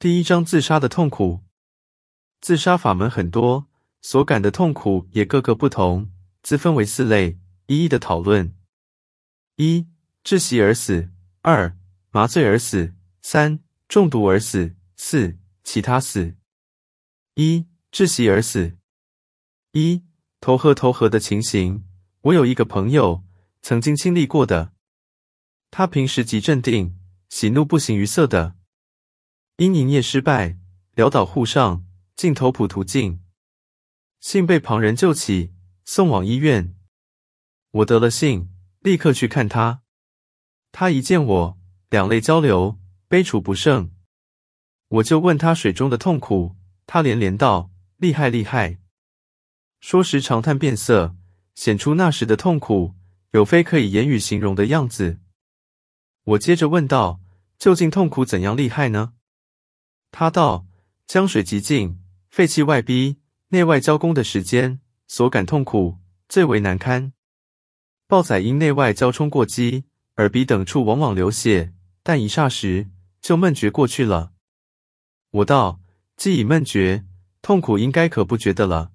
第一章自杀的痛苦。自杀法门很多，所感的痛苦也各个不同，自分为四类，一一的讨论。一、窒息而死；二、麻醉而死；三、中毒而死；四、其他死。一、窒息而死。一、投河投河的情形，我有一个朋友曾经经历过的。他平时极镇定，喜怒不形于色的。因营业失败，潦倒沪上，尽头普途径，幸被旁人救起，送往医院。我得了信，立刻去看他。他一见我，两泪交流，悲楚不胜。我就问他水中的痛苦，他连连道：“厉害，厉害！”说时长叹变色，显出那时的痛苦，有非可以言语形容的样子。我接着问道：“究竟痛苦怎样厉害呢？”他道：“江水极静，废气外逼，内外交攻的时间，所感痛苦最为难堪。豹仔因内外交冲过激，耳鼻等处往往流血，但一霎时就闷绝过去了。”我道：“既已闷绝，痛苦应该可不觉得了。”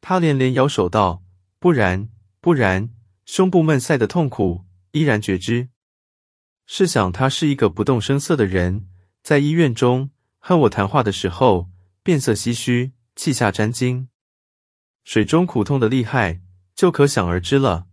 他连连摇手道：“不然，不然，胸部闷塞的痛苦依然觉知。试想他是一个不动声色的人。”在医院中和我谈话的时候，变色唏嘘，气下沾巾，水中苦痛的厉害，就可想而知了。